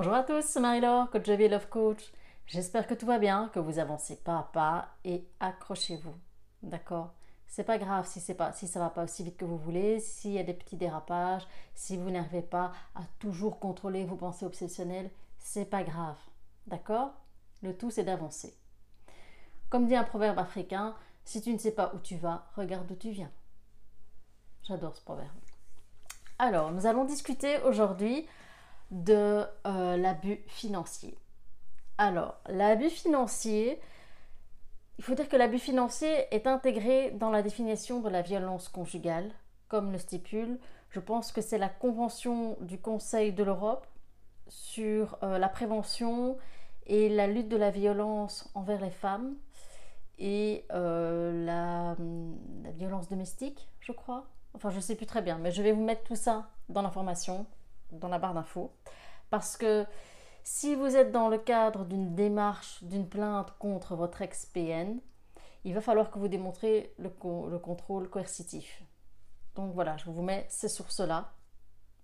Bonjour à tous, c'est Marie-Laure, coach de Love Coach. J'espère que tout va bien, que vous avancez pas à pas et accrochez-vous. D'accord? C'est pas grave si c'est pas si ça va pas aussi vite que vous voulez, s'il y a des petits dérapages, si vous n'arrivez pas à toujours contrôler vos pensées obsessionnelles, c'est pas grave. D'accord? Le tout c'est d'avancer. Comme dit un proverbe africain, si tu ne sais pas où tu vas, regarde d'où tu viens. J'adore ce proverbe. Alors, nous allons discuter aujourd'hui de euh, l'abus financier. Alors, l'abus financier, il faut dire que l'abus financier est intégré dans la définition de la violence conjugale, comme le stipule, je pense que c'est la Convention du Conseil de l'Europe sur euh, la prévention et la lutte de la violence envers les femmes et euh, la, la, violence domestique, je crois. Enfin, je ne sais plus très bien, mais je vais vous mettre tout ça dans l'information dans la barre d'infos. Parce que si vous êtes dans le cadre d'une démarche, d'une plainte contre votre ex-PN, il va falloir que vous démontrez le, le contrôle coercitif. Donc voilà, je vous mets ces sources-là.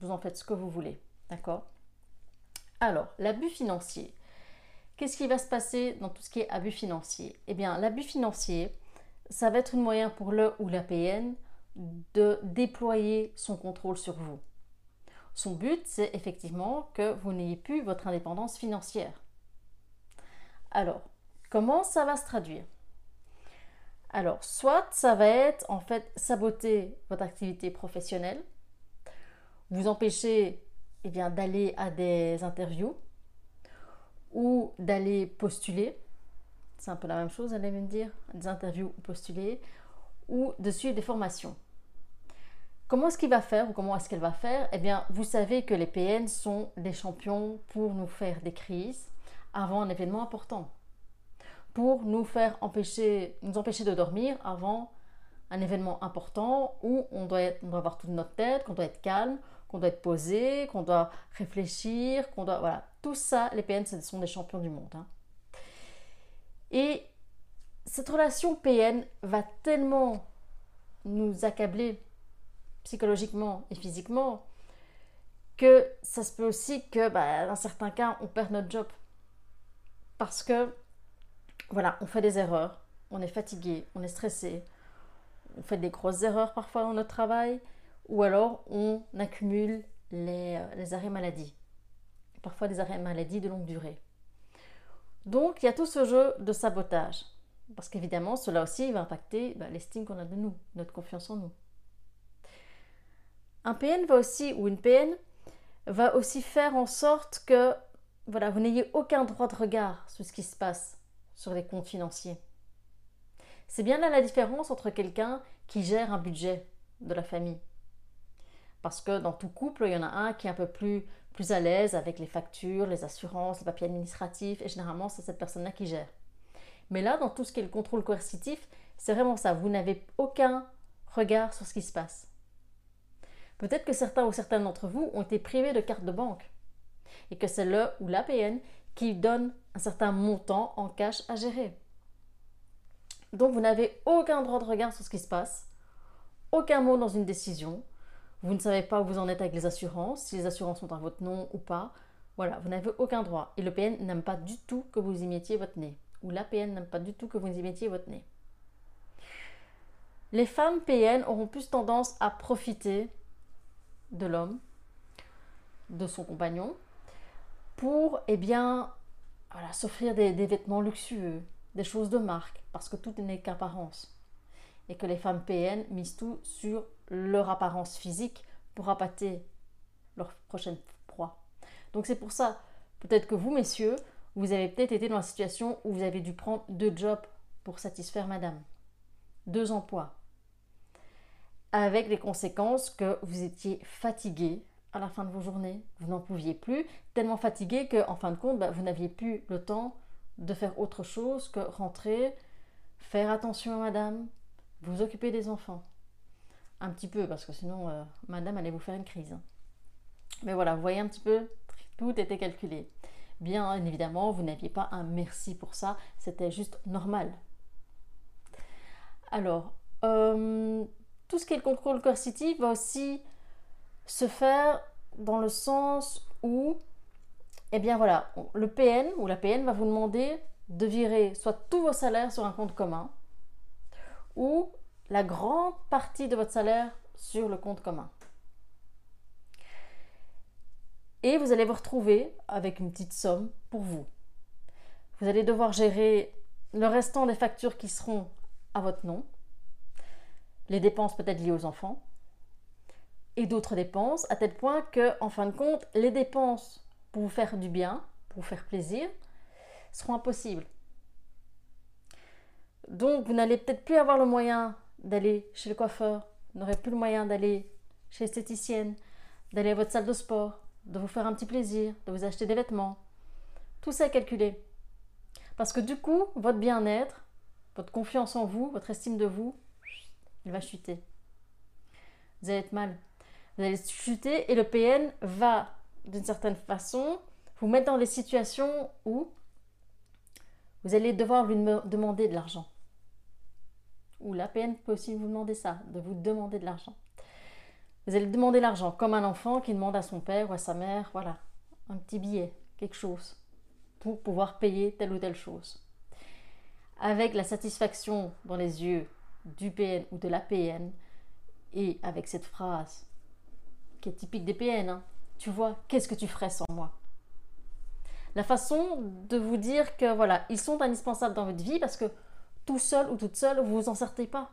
Vous en faites ce que vous voulez. D'accord? Alors, l'abus financier. Qu'est-ce qui va se passer dans tout ce qui est abus financier? Eh bien, l'abus financier, ça va être un moyen pour le ou la PN de déployer son contrôle sur vous. Son but, c'est effectivement que vous n'ayez plus votre indépendance financière. Alors, comment ça va se traduire? Alors, soit ça va être en fait saboter votre activité professionnelle, vous empêcher eh bien, d'aller à des interviews ou d'aller postuler. C'est un peu la même chose, allez me dire, des interviews ou postuler, ou de suivre des formations. Comment est-ce qu'il va faire ou comment est-ce qu'elle va faire? Eh bien, vous savez que les PN sont des champions pour nous faire des crises avant un événement important. Pour nous faire empêcher, nous empêcher de dormir avant un événement important où on doit, avoir toute notre tête, qu'on doit être calme, qu'on doit être posé, qu'on doit réfléchir, qu'on doit... Voilà, tout ça, les PN, ce sont des champions du monde. Hein. Et cette relation PN va tellement nous accabler psychologiquement et physiquement, que ça se peut aussi que bah, dans certains cas on perd notre job. Parce que voilà, on fait des erreurs, on est fatigué, on est stressé, on fait des grosses erreurs parfois dans notre travail, ou alors on accumule les, euh, arrêts maladie. Parfois des arrêts maladie de longue durée. Donc il y a tout ce jeu de sabotage. Parce qu'évidemment, cela aussi va impacter bah, l'estime qu'on a de nous, notre confiance en nous. Un PN va aussi, ou une PN, va aussi faire en sorte que voilà, vous n'ayez aucun droit de regard sur ce qui se passe sur les comptes financiers. C'est bien là la différence entre quelqu'un qui gère un budget de la famille. Parce que dans tout couple, il y en a un qui est un peu plus, plus à l'aise avec les factures, les assurances, les papiers administratifs, et généralement c'est cette personne-là qui gère. Mais là, dans tout ce qui est le contrôle coercitif, c'est vraiment ça. Vous n'avez aucun regard sur ce qui se passe. Peut-être que certains ou certaines d'entre vous ont été privés de carte de banque et que c'est le ou l'APN qui donne un certain montant en cash à gérer. Donc vous n'avez aucun droit de regard sur ce qui se passe, aucun mot dans une décision, vous ne savez pas où vous en êtes avec les assurances, si les assurances sont à votre nom ou pas. Voilà, vous n'avez aucun droit. Et le PN n'aime pas du tout que vous y mettiez votre nez. Ou l'APN n'aime pas du tout que vous y mettiez votre nez. Les femmes PN auront plus tendance à profiter de l'homme, de son compagnon, pour eh bien, voilà, s'offrir des, vêtements luxueux, des choses de marque, parce que tout n'est qu'apparence. Et que les femmes PN misent tout sur leur apparence physique pour appâter leur prochaine proie. Donc c'est pour ça, peut-être que vous, messieurs, vous avez peut-être été dans la situation où vous avez dû prendre deux jobs pour satisfaire madame. Deux emplois avec les conséquences que vous étiez fatigué à la fin de vos journées, vous n'en pouviez plus, tellement fatigué qu'en fin de compte, bah, vous n'aviez plus le temps de faire autre chose que rentrer, faire attention à madame, vous occuper des enfants. Un petit peu, parce que sinon, euh, madame allait vous faire une crise. Hein. Mais voilà, vous voyez un petit peu, tout était calculé. Bien évidemment, vous n'aviez pas un merci pour ça, c'était juste normal. Alors, euh, tout ce qui est le contrôle coercitif va aussi se faire dans le sens où eh bien voilà, le PN ou la PN va vous demander de virer soit tous vos salaires sur un compte commun ou la grande partie de votre salaire sur le compte commun. Et vous allez vous retrouver avec une petite somme pour vous. Vous allez devoir gérer le restant des factures qui seront à votre nom, les dépenses peut-être liées aux enfants, et d'autres dépenses, à tel point que, en fin de compte, les dépenses pour vous faire du bien, pour vous faire plaisir, seront impossibles. Donc, vous n'allez peut-être plus avoir le moyen d'aller chez le coiffeur, vous n'aurez plus le moyen d'aller chez l'esthéticienne, d'aller à votre salle de sport, de vous faire un petit plaisir, de vous acheter des vêtements. Tout ça est calculé. Parce que du coup, votre bien-être, votre confiance en vous, votre estime de vous, il va chuter. Vous allez être mal. Vous allez chuter et le PN va, d'une certaine façon, vous mettre dans des situations où vous allez devoir lui demander de l'argent. Ou la PN peut aussi vous demander ça, de vous demander de l'argent. Vous allez demander l'argent, comme un enfant qui demande à son père ou à sa mère, voilà, un petit billet, quelque chose, pour pouvoir payer telle ou telle chose. Avec la satisfaction dans les yeux du PN ou de la PN, et avec cette phrase qui est typique des PN, hein, tu vois, qu'est-ce que tu ferais sans moi? La façon de vous dire que voilà, ils sont indispensables dans votre vie parce que tout seul ou toute seule, vous vous en sortez pas.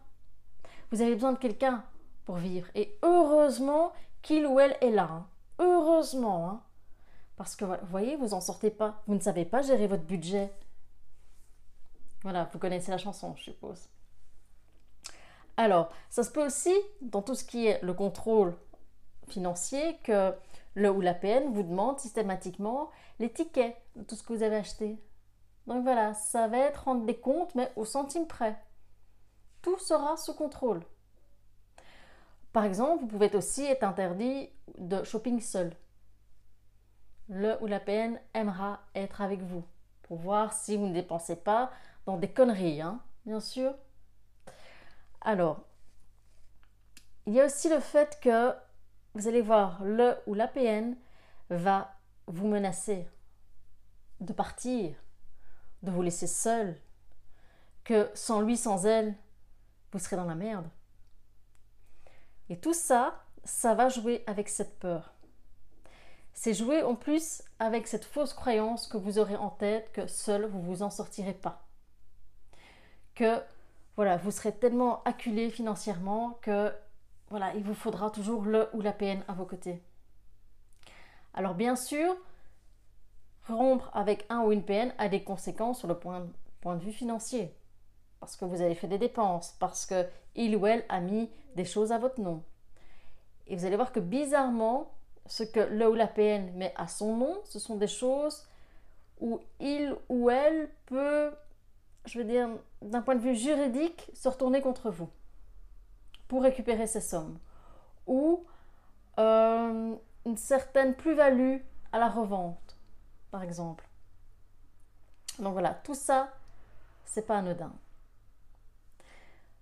Vous avez besoin de quelqu'un pour vivre. Et heureusement qu'il ou elle est là. Hein. Heureusement. Hein. Parce que, vous voyez, vous n'en sortez pas. Vous ne savez pas gérer votre budget. Voilà, vous connaissez la chanson, je suppose. Alors, ça se peut aussi, dans tout ce qui est le contrôle financier, que le ou la PN vous demande systématiquement les tickets de tout ce que vous avez acheté. Donc voilà, ça va être rendre des comptes, mais au centime près. Tout sera sous contrôle. Par exemple, vous pouvez aussi être interdit de shopping seul. Le ou la PN aimera être avec vous pour voir si vous ne dépensez pas dans des conneries, hein, bien sûr. Alors, il y a aussi le fait que vous allez voir le ou la PN va vous menacer de partir, de vous laisser seul, que sans lui, sans elle, vous serez dans la merde. Et tout ça, ça va jouer avec cette peur. C'est jouer en plus avec cette fausse croyance que vous aurez en tête que seul vous vous en sortirez pas. Que voilà, vous serez tellement acculé financièrement que voilà, il vous faudra toujours le ou la PN à vos côtés. Alors bien sûr, rompre avec un ou une PN a des conséquences sur le point, point de vue financier parce que vous avez fait des dépenses, parce que il ou elle a mis des choses à votre nom. Et vous allez voir que bizarrement, ce que le ou la PN met à son nom, ce sont des choses où il ou elle peut, je veux dire, d'un point de vue juridique, se retourner contre vous pour récupérer ces sommes. Ou euh, une certaine plus-value à la revente, par exemple. Donc voilà, tout ça, c'est pas anodin.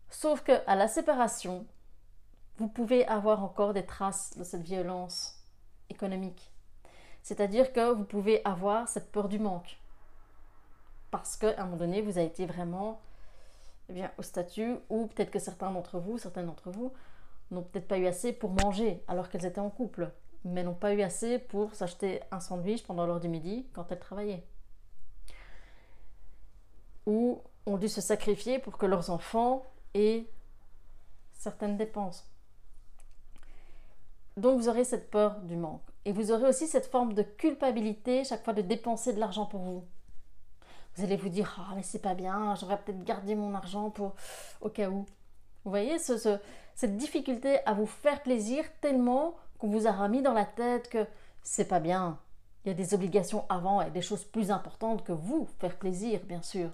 Sauf que à la séparation, vous pouvez avoir encore des traces de cette violence économique. C'est-à-dire que vous pouvez avoir cette peur du manque. Parce qu'à un moment donné, vous avez été vraiment eh au statut où peut-être que certains d'entre vous, certaines d'entre vous, n'ont peut-être pas eu assez pour manger alors qu'elles étaient en couple, mais n'ont pas eu assez pour s'acheter un sandwich pendant l'heure du midi quand elles travaillaient. Ou ont dû se sacrifier pour que leurs enfants et certaines dépenses. Donc vous aurez cette peur du manque. Et vous aurez aussi cette forme de culpabilité chaque fois de dépenser de l'argent pour vous. Vous allez vous dire Ah, mais c'est pas bien, j'aurais peut-être gardé mon argent pour au cas où. Vous voyez ce, cette difficulté à vous faire plaisir tellement qu'on vous a remis dans la tête que c'est pas bien. Il y a des obligations avant et des choses plus importantes que vous faire plaisir, bien sûr.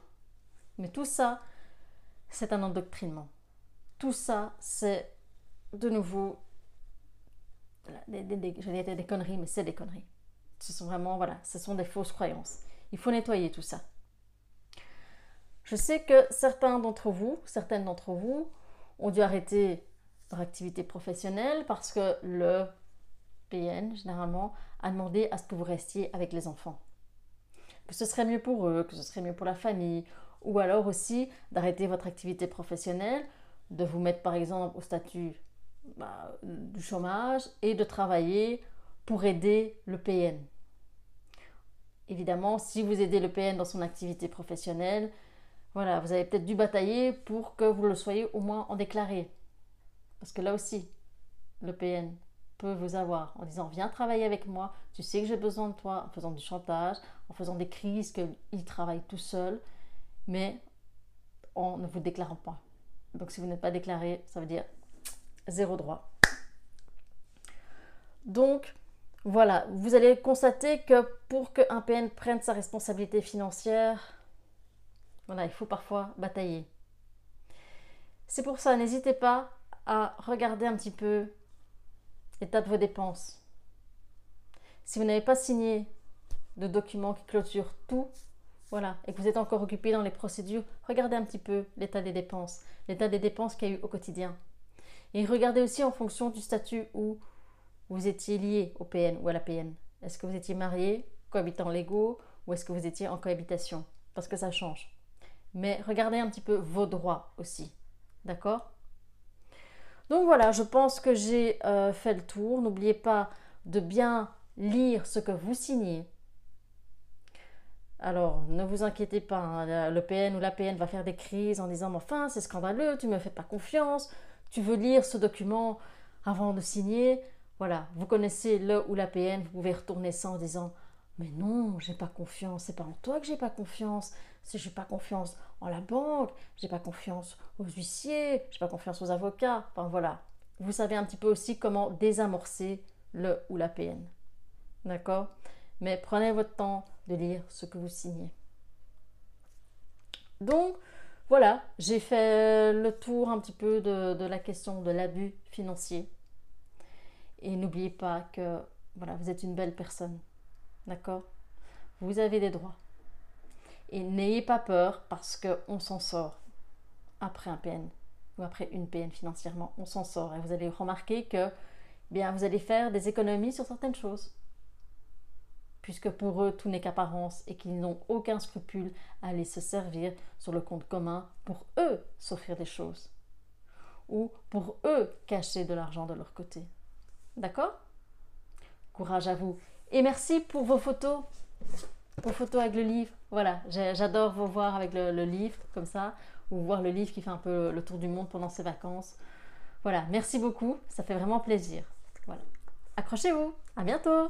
Mais tout ça, c'est un endoctrinement. Tout ça, c'est de nouveau, je vais dire des conneries, mais c'est des conneries. Ce sont vraiment, voilà, ce sont des fausses croyances. Il faut nettoyer tout ça. Je sais que certains d'entre vous, certaines d'entre vous, ont dû arrêter leur activité professionnelle parce que le PN, généralement, à demander à ce que vous restiez avec les enfants. Que ce serait mieux pour eux, que ce serait mieux pour la famille, ou alors aussi d'arrêter votre activité professionnelle, de vous mettre par exemple au statut bah, du chômage et de travailler pour aider le PN. Évidemment, si vous aidez le PN dans son activité professionnelle, voilà, vous avez peut-être dû batailler pour que vous le soyez au moins en déclaré. Parce que là aussi, le PN peut vous avoir en disant viens travailler avec moi, tu sais que j'ai besoin de toi, en faisant du chantage, en faisant des crises qu'il travaille tout seul, mais en ne vous déclarant pas. Donc si vous n'êtes pas déclaré, ça veut dire zéro droit. Donc voilà, vous allez constater que pour qu'un PN prenne sa responsabilité financière, voilà, il faut parfois batailler. C'est pour ça, n'hésitez pas à regarder un petit peu l'état de vos dépenses. Si vous n'avez pas signé de document qui clôture tout, voilà, et que vous êtes encore occupé dans les procédures, regardez un petit peu l'état des dépenses, l'état des dépenses qu'il y a eu au quotidien. Et regardez aussi en fonction du statut où vous étiez lié au PN ou à la PN. Est-ce que vous étiez marié, cohabitant légaux, ou est-ce que vous étiez en cohabitation? Parce que ça change. Mais regardez un petit peu vos droits aussi. D'accord? Donc voilà, je pense que j'ai euh, fait le tour. N'oubliez pas de bien lire ce que vous signez alors, ne vous inquiétez pas, hein, le PN ou la PN va faire des crises en disant Enfin, c'est scandaleux, tu ne me fais pas confiance, tu veux lire ce document avant de signer. Voilà, vous connaissez le ou la PN, vous pouvez retourner ça en disant Mais non, j'ai pas confiance, c'est pas en toi que j'ai pas confiance, si j'ai pas confiance en la banque, j'ai pas confiance aux huissiers, j'ai pas confiance aux avocats. Enfin voilà, vous savez un petit peu aussi comment désamorcer le ou la PN. D'accord? Mais prenez votre temps de lire ce que vous signez. Donc, voilà, j'ai fait le tour un petit peu de, la question de l'abus financier. Et n'oubliez pas que voilà, vous êtes une belle personne. D'accord? Vous avez des droits. Et n'ayez pas peur parce qu'on s'en sort après un PN ou après une PN financièrement. On s'en sort. Et vous allez remarquer que bien, vous allez faire des économies sur certaines choses puisque pour eux tout n'est qu'apparence et qu'ils n'ont aucun scrupule à aller se servir sur le compte commun pour eux s'offrir des choses ou pour eux cacher de l'argent de leur côté. D'accord? Courage à vous. Et merci pour vos photos, vos photos avec le livre. Voilà, j'adore vous voir avec le, livre comme ça, ou voir le livre qui fait un peu le tour du monde pendant ses vacances. Voilà, merci beaucoup, ça fait vraiment plaisir. Voilà. Accrochez-vous, à bientôt